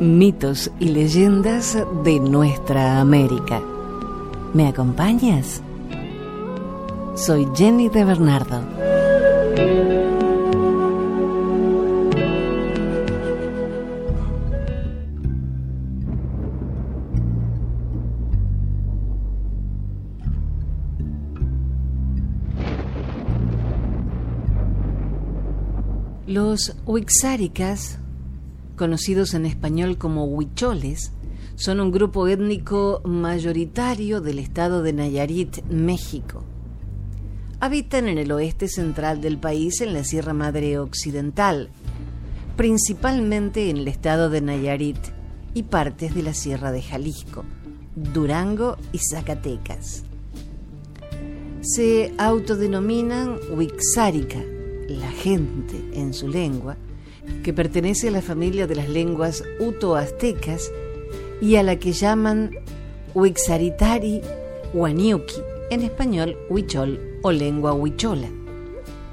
mitos y leyendas de nuestra América. ¿Me acompañas? Soy Jenny de Bernardo. Los Huixáricas conocidos en español como huicholes, son un grupo étnico mayoritario del estado de Nayarit, México. Habitan en el oeste central del país, en la Sierra Madre Occidental, principalmente en el estado de Nayarit y partes de la Sierra de Jalisco, Durango y Zacatecas. Se autodenominan Huixárica, la gente en su lengua, que pertenece a la familia de las lenguas uto-aztecas y a la que llaman Huixaritari Huaniuki, en español huichol o lengua huichola.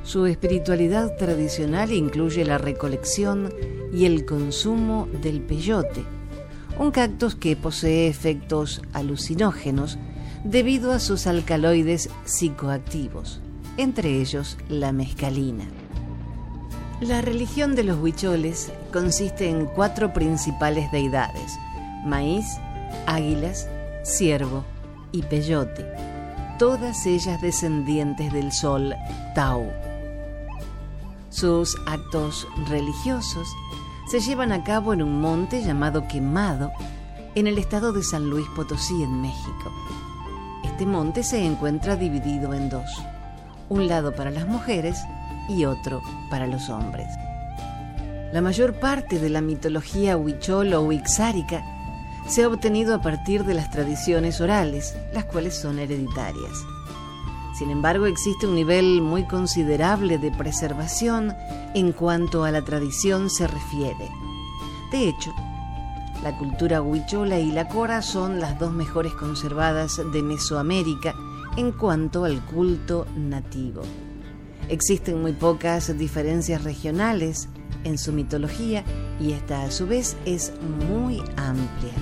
Su espiritualidad tradicional incluye la recolección y el consumo del peyote, un cactus que posee efectos alucinógenos debido a sus alcaloides psicoactivos, entre ellos la mescalina. La religión de los huicholes consiste en cuatro principales deidades, maíz, águilas, ciervo y peyote, todas ellas descendientes del sol Tau. Sus actos religiosos se llevan a cabo en un monte llamado Quemado, en el estado de San Luis Potosí, en México. Este monte se encuentra dividido en dos, un lado para las mujeres y otro para los hombres. La mayor parte de la mitología huichol o huixárica se ha obtenido a partir de las tradiciones orales, las cuales son hereditarias. Sin embargo, existe un nivel muy considerable de preservación en cuanto a la tradición se refiere. De hecho, la cultura huichola y la cora son las dos mejores conservadas de Mesoamérica en cuanto al culto nativo. Existen muy pocas diferencias regionales en su mitología y esta a su vez es muy amplia.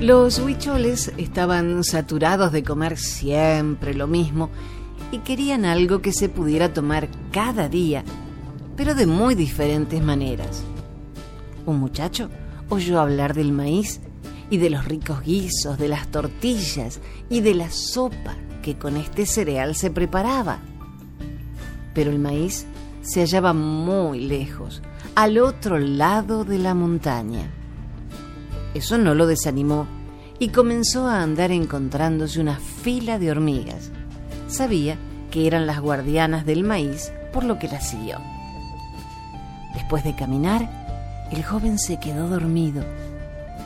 Los huicholes estaban saturados de comer siempre lo mismo y querían algo que se pudiera tomar cada día, pero de muy diferentes maneras un muchacho oyó hablar del maíz y de los ricos guisos, de las tortillas y de la sopa que con este cereal se preparaba. Pero el maíz se hallaba muy lejos, al otro lado de la montaña. Eso no lo desanimó y comenzó a andar encontrándose una fila de hormigas. Sabía que eran las guardianas del maíz, por lo que las siguió. Después de caminar, el joven se quedó dormido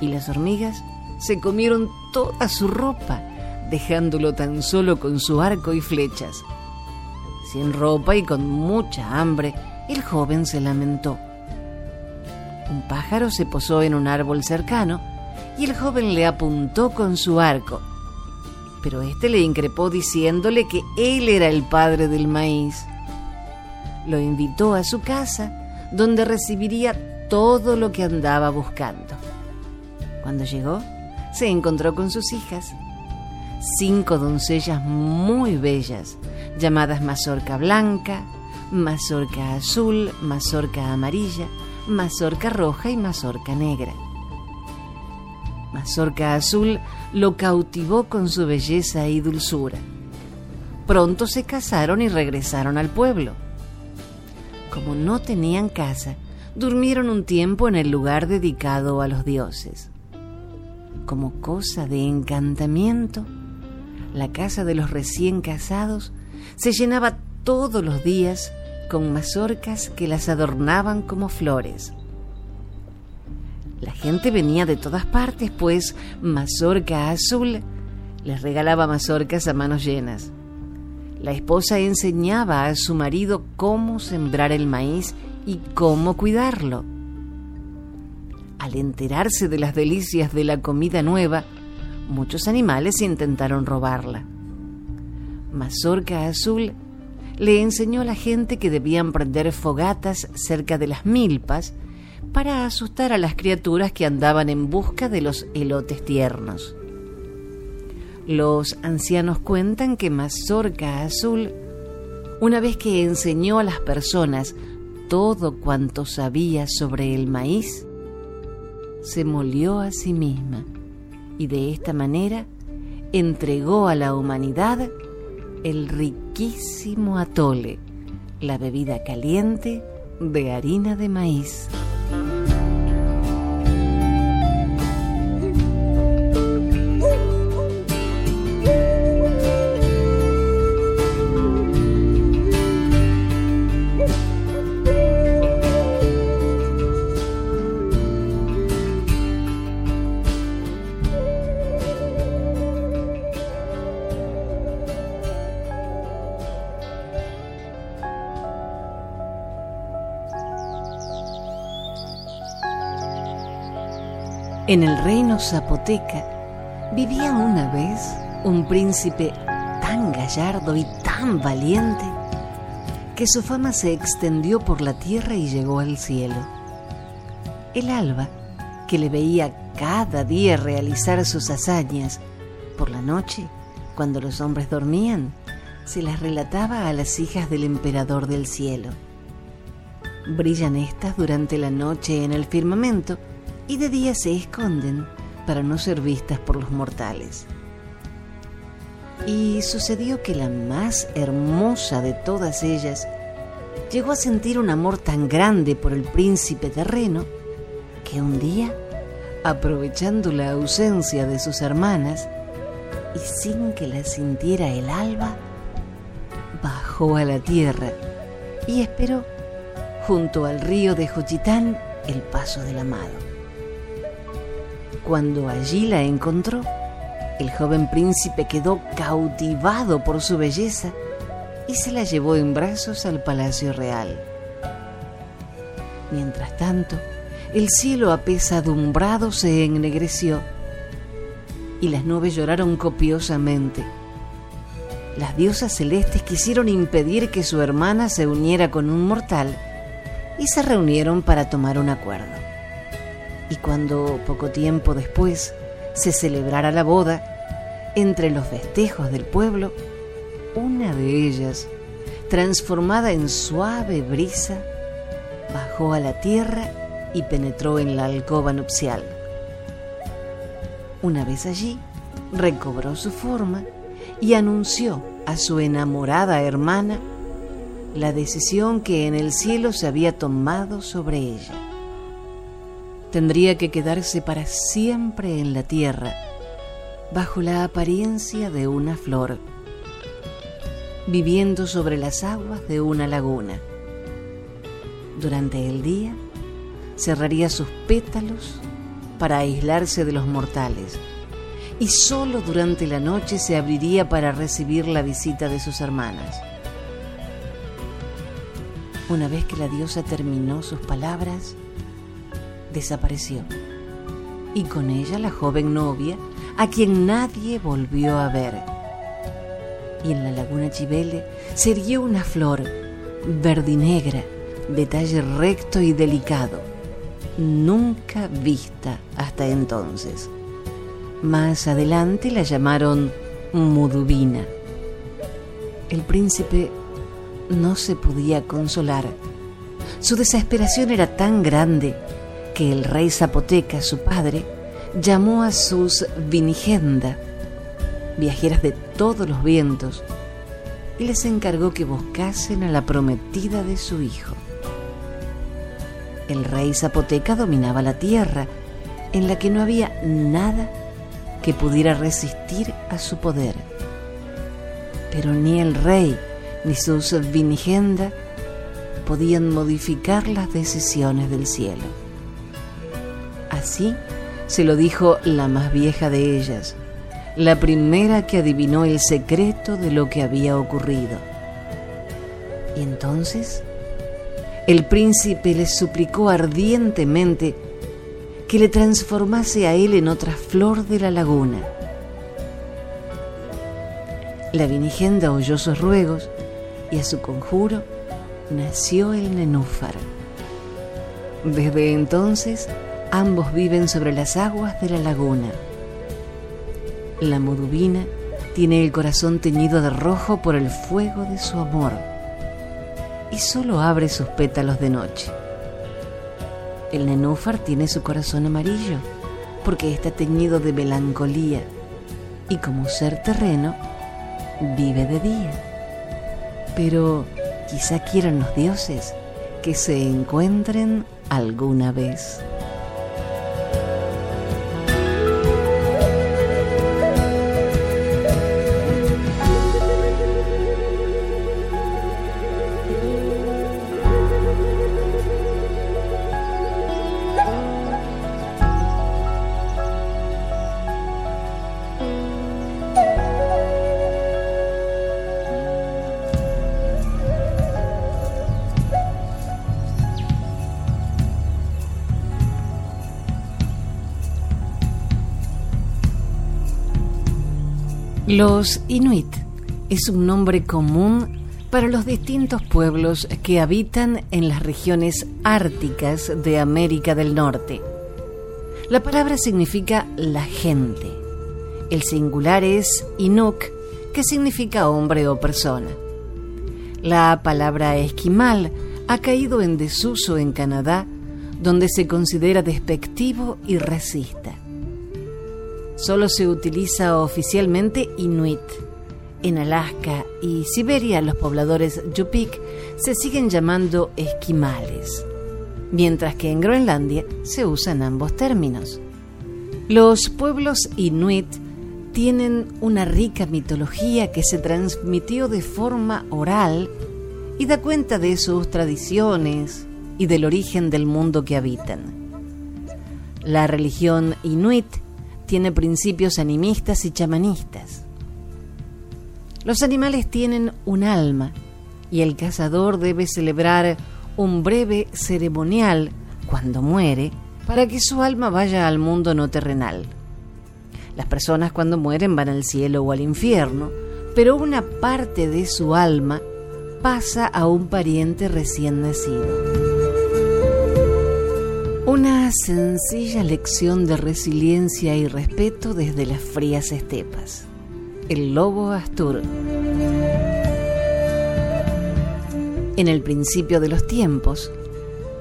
y las hormigas se comieron toda su ropa, dejándolo tan solo con su arco y flechas. Sin ropa y con mucha hambre, el joven se lamentó. Un pájaro se posó en un árbol cercano y el joven le apuntó con su arco. Pero éste le increpó diciéndole que él era el padre del maíz. Lo invitó a su casa, donde recibiría todo lo que andaba buscando. Cuando llegó, se encontró con sus hijas, cinco doncellas muy bellas, llamadas mazorca blanca, mazorca azul, mazorca amarilla, mazorca roja y mazorca negra. Mazorca azul lo cautivó con su belleza y dulzura. Pronto se casaron y regresaron al pueblo. Como no tenían casa, durmieron un tiempo en el lugar dedicado a los dioses. Como cosa de encantamiento, la casa de los recién casados se llenaba todos los días con mazorcas que las adornaban como flores. La gente venía de todas partes, pues Mazorca Azul les regalaba mazorcas a manos llenas. La esposa enseñaba a su marido cómo sembrar el maíz y cómo cuidarlo. Al enterarse de las delicias de la comida nueva, muchos animales intentaron robarla. Mazorca Azul le enseñó a la gente que debían prender fogatas cerca de las milpas para asustar a las criaturas que andaban en busca de los elotes tiernos. Los ancianos cuentan que Mazorca Azul, una vez que enseñó a las personas todo cuanto sabía sobre el maíz, se molió a sí misma y de esta manera entregó a la humanidad el riquísimo atole, la bebida caliente de harina de maíz. En el reino zapoteca vivía una vez un príncipe tan gallardo y tan valiente que su fama se extendió por la tierra y llegó al cielo. El alba, que le veía cada día realizar sus hazañas, por la noche, cuando los hombres dormían, se las relataba a las hijas del emperador del cielo. Brillan estas durante la noche en el firmamento, y de día se esconden para no ser vistas por los mortales. Y sucedió que la más hermosa de todas ellas llegó a sentir un amor tan grande por el príncipe terreno que un día, aprovechando la ausencia de sus hermanas y sin que la sintiera el alba, bajó a la tierra y esperó junto al río de Juchitán el paso del amado. Cuando allí la encontró, el joven príncipe quedó cautivado por su belleza y se la llevó en brazos al palacio real. Mientras tanto, el cielo apesadumbrado se ennegreció y las nubes lloraron copiosamente. Las diosas celestes quisieron impedir que su hermana se uniera con un mortal y se reunieron para tomar un acuerdo y cuando poco tiempo después se celebrara la boda, entre los festejos del pueblo, una de ellas, transformada en suave brisa, bajó a la tierra y penetró en la alcoba nupcial. Una vez allí, recobró su forma y anunció a su enamorada hermana la decisión que en el cielo se había tomado sobre ella tendría que quedarse para siempre en la tierra, bajo la apariencia de una flor, viviendo sobre las aguas de una laguna. Durante el día cerraría sus pétalos para aislarse de los mortales y solo durante la noche se abriría para recibir la visita de sus hermanas. Una vez que la diosa terminó sus palabras, desapareció. Y con ella la joven novia, a quien nadie volvió a ver. Y en la laguna Chivele se erguió una flor verdinegra, de talle recto y delicado, nunca vista hasta entonces. Más adelante la llamaron Mudubina. El príncipe no se podía consolar. Su desesperación era tan grande que el rey Zapoteca, su padre, llamó a sus vinigenda, viajeras de todos los vientos, y les encargó que buscasen a la prometida de su hijo. El rey Zapoteca dominaba la tierra, en la que no había nada que pudiera resistir a su poder. Pero ni el rey ni sus vinigenda podían modificar las decisiones del cielo. Así se lo dijo la más vieja de ellas, la primera que adivinó el secreto de lo que había ocurrido. Y entonces el príncipe le suplicó ardientemente que le transformase a él en otra flor de la laguna, La Vinigenda oyó sus ruegos y a su conjuro nació el nenúfar. Desde entonces, ambos viven sobre las aguas de la laguna. La mudubina tiene el corazón teñido de rojo por el fuego de su amor y solo abre sus pétalos de noche. El nenúfar tiene su corazón amarillo porque está teñido de melancolía y como ser terreno vive de día. Pero quizá quieran los dioses que se encuentren alguna vez. Los Inuit es un nombre común para los distintos pueblos que habitan en las regiones árticas de América del Norte. La palabra significa la gente. El singular es Inuk, que significa hombre o persona. La palabra esquimal ha caído en desuso en Canadá, donde se considera despectivo y racista. Solo se utiliza oficialmente Inuit. En Alaska y Siberia los pobladores Yupik se siguen llamando esquimales, mientras que en Groenlandia se usan ambos términos. Los pueblos Inuit tienen una rica mitología que se transmitió de forma oral y da cuenta de sus tradiciones y del origen del mundo que habitan. La religión Inuit tiene principios animistas y chamanistas. Los animales tienen un alma y el cazador debe celebrar un breve ceremonial cuando muere para que su alma vaya al mundo no terrenal. Las personas cuando mueren van al cielo o al infierno, pero una parte de su alma pasa a un pariente recién nacido. Una sencilla lección de resiliencia y respeto desde las frías estepas. El lobo Astur. En el principio de los tiempos,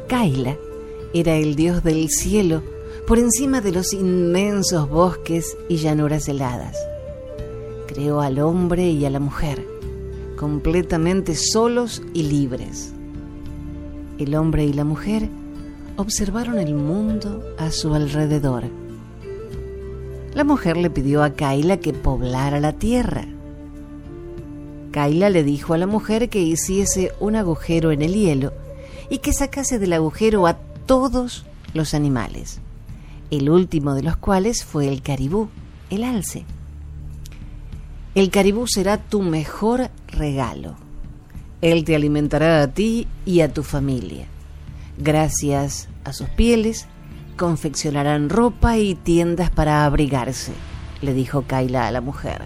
Kaila era el dios del cielo por encima de los inmensos bosques y llanuras heladas. Creó al hombre y a la mujer, completamente solos y libres. El hombre y la mujer observaron el mundo a su alrededor. La mujer le pidió a Kaila que poblara la tierra. Kaila le dijo a la mujer que hiciese un agujero en el hielo y que sacase del agujero a todos los animales, el último de los cuales fue el caribú, el alce. El caribú será tu mejor regalo. Él te alimentará a ti y a tu familia. Gracias a sus pieles, confeccionarán ropa y tiendas para abrigarse, le dijo Kaila a la mujer.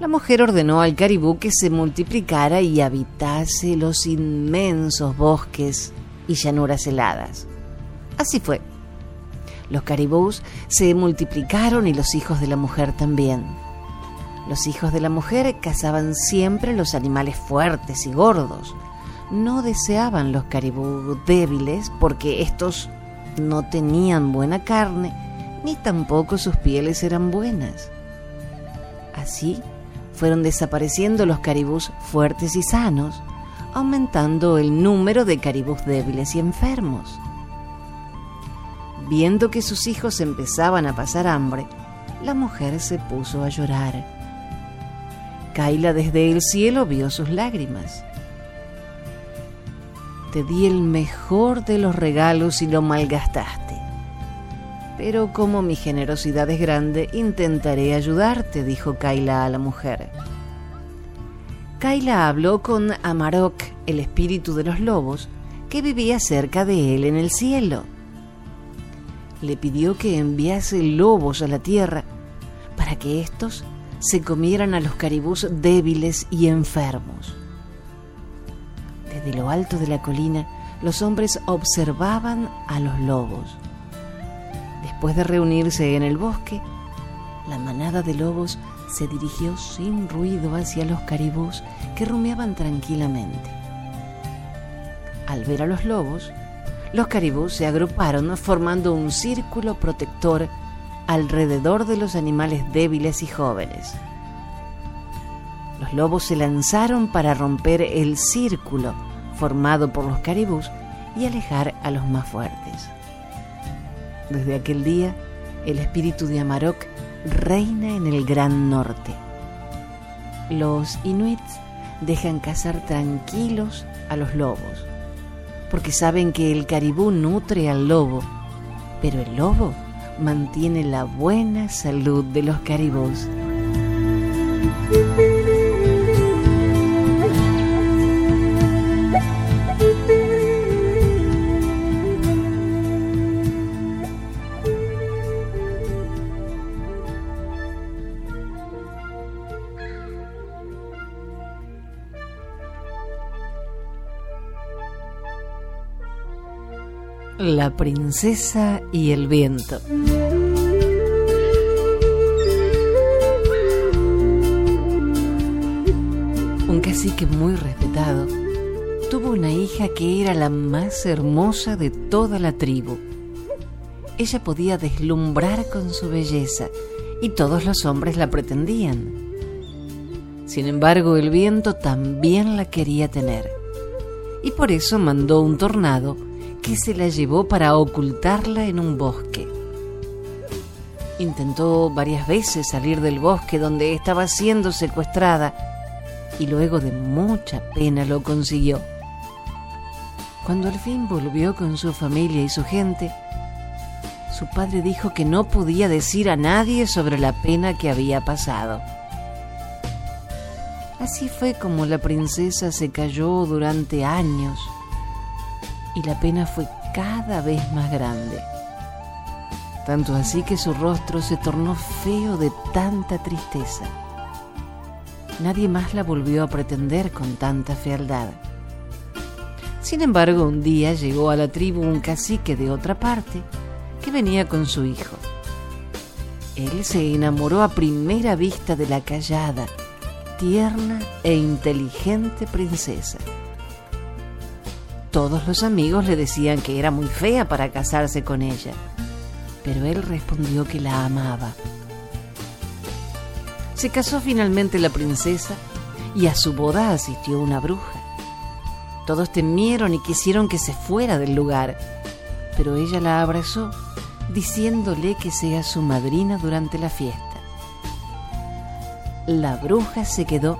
La mujer ordenó al caribú que se multiplicara y habitase los inmensos bosques y llanuras heladas. Así fue. Los caribús se multiplicaron y los hijos de la mujer también. Los hijos de la mujer cazaban siempre los animales fuertes y gordos, no deseaban los caribú débiles porque estos no tenían buena carne ni tampoco sus pieles eran buenas. Así fueron desapareciendo los caribús fuertes y sanos, aumentando el número de caribús débiles y enfermos. Viendo que sus hijos empezaban a pasar hambre, la mujer se puso a llorar. Kaila desde el cielo vio sus lágrimas te di el mejor de los regalos y lo malgastaste. Pero como mi generosidad es grande, intentaré ayudarte, dijo Kaila a la mujer. Kaila habló con Amarok, el espíritu de los lobos, que vivía cerca de él en el cielo. Le pidió que enviase lobos a la tierra para que éstos se comieran a los caribús débiles y enfermos. Desde lo alto de la colina, los hombres observaban a los lobos. Después de reunirse en el bosque, la manada de lobos se dirigió sin ruido hacia los caribús que rumiaban tranquilamente. Al ver a los lobos, los caribús se agruparon formando un círculo protector alrededor de los animales débiles y jóvenes. Los lobos se lanzaron para romper el círculo formado por los caribús y alejar a los más fuertes. Desde aquel día, el espíritu de Amarok reina en el Gran Norte. Los inuits dejan cazar tranquilos a los lobos, porque saben que el caribú nutre al lobo, pero el lobo mantiene la buena salud de los caribús. La princesa y el viento. Un cacique muy respetado tuvo una hija que era la más hermosa de toda la tribu. Ella podía deslumbrar con su belleza y todos los hombres la pretendían. Sin embargo, el viento también la quería tener y por eso mandó un tornado que se la llevó para ocultarla en un bosque. Intentó varias veces salir del bosque donde estaba siendo secuestrada y luego de mucha pena lo consiguió. Cuando al fin volvió con su familia y su gente, su padre dijo que no podía decir a nadie sobre la pena que había pasado. Así fue como la princesa se cayó durante años y la pena fue cada vez más grande. Tanto así que su rostro se tornó feo de tanta tristeza. Nadie más la volvió a pretender con tanta fealdad. Sin embargo, un día llegó a la tribu un cacique de otra parte que venía con su hijo. Él se enamoró a primera vista de la callada, tierna e inteligente princesa. Todos los amigos le decían que era muy fea para casarse con ella, pero él respondió que la amaba. Se casó finalmente la princesa y a su boda asistió una bruja. Todos temieron y quisieron que se fuera del lugar, pero ella la abrazó, diciéndole que sea su madrina durante la fiesta. La bruja se quedó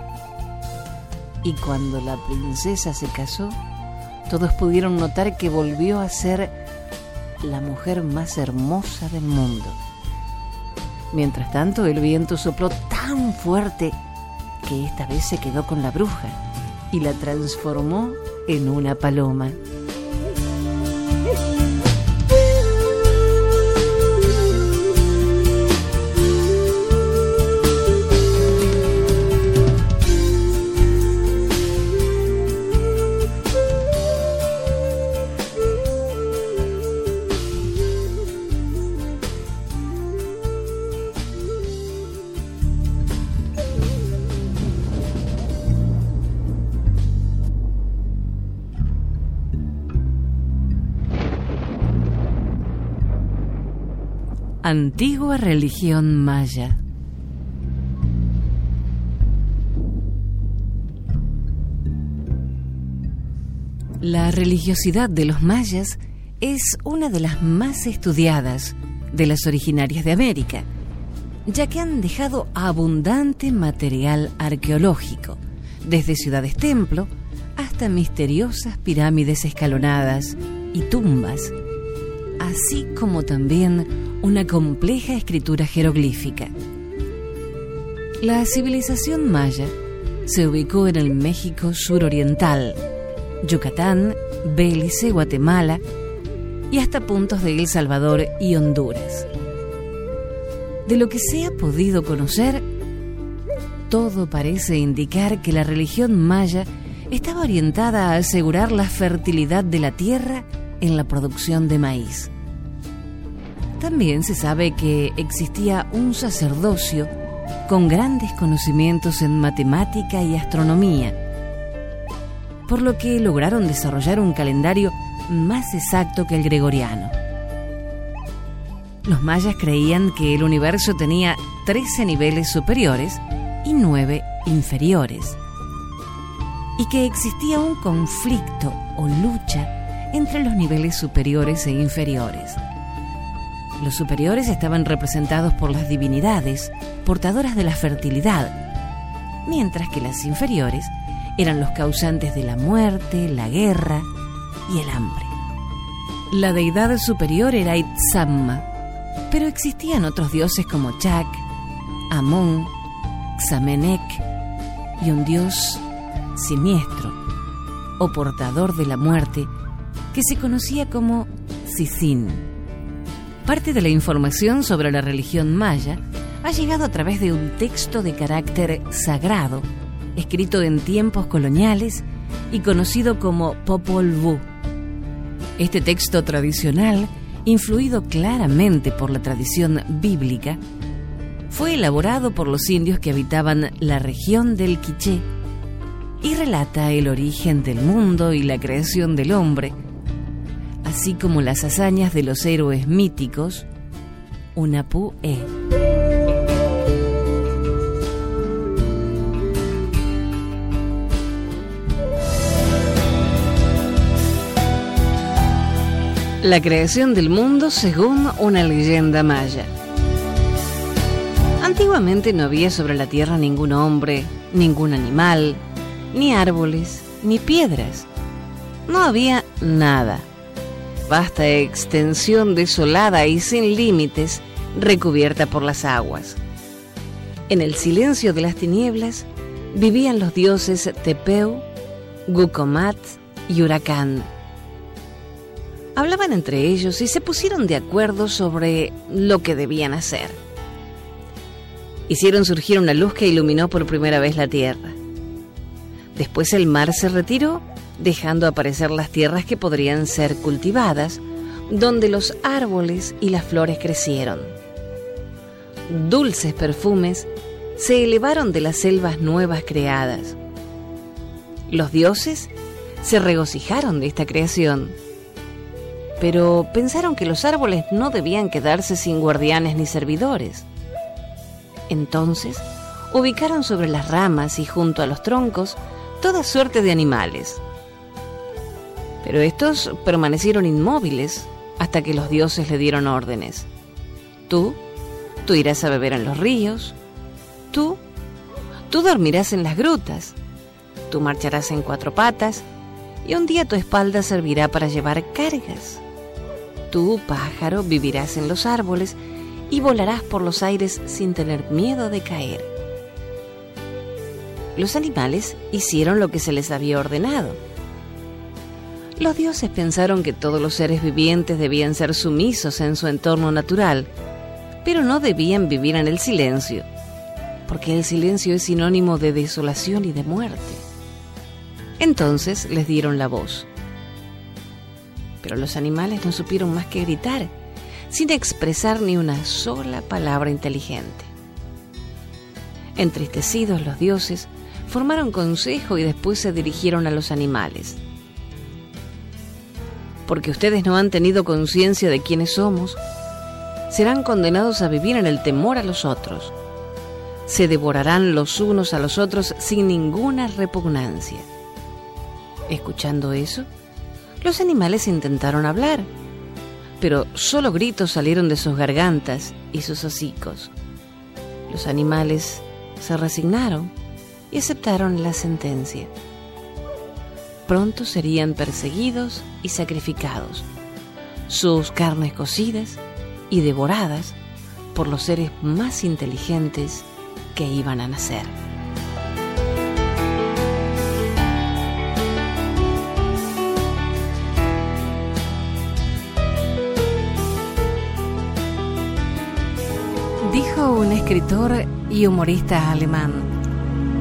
y cuando la princesa se casó, todos pudieron notar que volvió a ser la mujer más hermosa del mundo. Mientras tanto, el viento sopló tan fuerte que esta vez se quedó con la bruja y la transformó en una paloma. Antigua religión maya. La religiosidad de los mayas es una de las más estudiadas de las originarias de América, ya que han dejado abundante material arqueológico, desde ciudades templo hasta misteriosas pirámides escalonadas y tumbas, así como también una compleja escritura jeroglífica. La civilización maya se ubicó en el México suroriental, Yucatán, Belice, Guatemala y hasta puntos de El Salvador y Honduras. De lo que se ha podido conocer, todo parece indicar que la religión maya estaba orientada a asegurar la fertilidad de la tierra en la producción de maíz. También se sabe que existía un sacerdocio con grandes conocimientos en matemática y astronomía, por lo que lograron desarrollar un calendario más exacto que el gregoriano. Los mayas creían que el universo tenía 13 niveles superiores y 9 inferiores, y que existía un conflicto o lucha entre los niveles superiores e inferiores. Los superiores estaban representados por las divinidades, portadoras de la fertilidad, mientras que las inferiores eran los causantes de la muerte, la guerra y el hambre. La deidad superior era Itzamma, pero existían otros dioses como Chak, Amón, Xamenec y un dios siniestro o portador de la muerte que se conocía como Sisin. Parte de la información sobre la religión maya ha llegado a través de un texto de carácter sagrado, escrito en tiempos coloniales y conocido como Popol Vuh. Este texto tradicional, influido claramente por la tradición bíblica, fue elaborado por los indios que habitaban la región del Quiché y relata el origen del mundo y la creación del hombre, así como las hazañas de los héroes míticos Unapu-e. La creación del mundo según una leyenda maya. Antiguamente no había sobre la tierra ningún hombre, ningún animal, ni árboles, ni piedras. No había nada vasta extensión desolada y sin límites, recubierta por las aguas. En el silencio de las tinieblas vivían los dioses Tepeu, Gucomat y Huracán. Hablaban entre ellos y se pusieron de acuerdo sobre lo que debían hacer. Hicieron surgir una luz que iluminó por primera vez la tierra. Después el mar se retiró dejando aparecer las tierras que podrían ser cultivadas, donde los árboles y las flores crecieron. Dulces perfumes se elevaron de las selvas nuevas creadas. Los dioses se regocijaron de esta creación, pero pensaron que los árboles no debían quedarse sin guardianes ni servidores. Entonces, ubicaron sobre las ramas y junto a los troncos toda suerte de animales, pero estos permanecieron inmóviles hasta que los dioses le dieron órdenes. Tú, tú irás a beber en los ríos. Tú, tú dormirás en las grutas. Tú marcharás en cuatro patas y un día tu espalda servirá para llevar cargas. Tú, pájaro, vivirás en los árboles y volarás por los aires sin tener miedo de caer. Los animales hicieron lo que se les había ordenado los dioses pensaron que todos los seres vivientes debían ser sumisos en su entorno natural, pero no debían vivir en el silencio, porque el silencio es sinónimo de desolación y de muerte. Entonces les dieron la voz. Pero los animales no supieron más que gritar, sin expresar ni una sola palabra inteligente. Entristecidos los dioses, formaron consejo y después se dirigieron a los animales porque ustedes no han tenido conciencia de quiénes somos, serán condenados a vivir en el temor a los otros. Se devorarán los unos a los otros sin ninguna repugnancia. Escuchando eso, los animales intentaron hablar, pero solo gritos salieron de sus gargantas y sus hocicos. Los animales se resignaron y aceptaron la sentencia pronto serían perseguidos y sacrificados, sus carnes cocidas y devoradas por los seres más inteligentes que iban a nacer. Dijo un escritor y humorista alemán,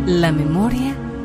La memoria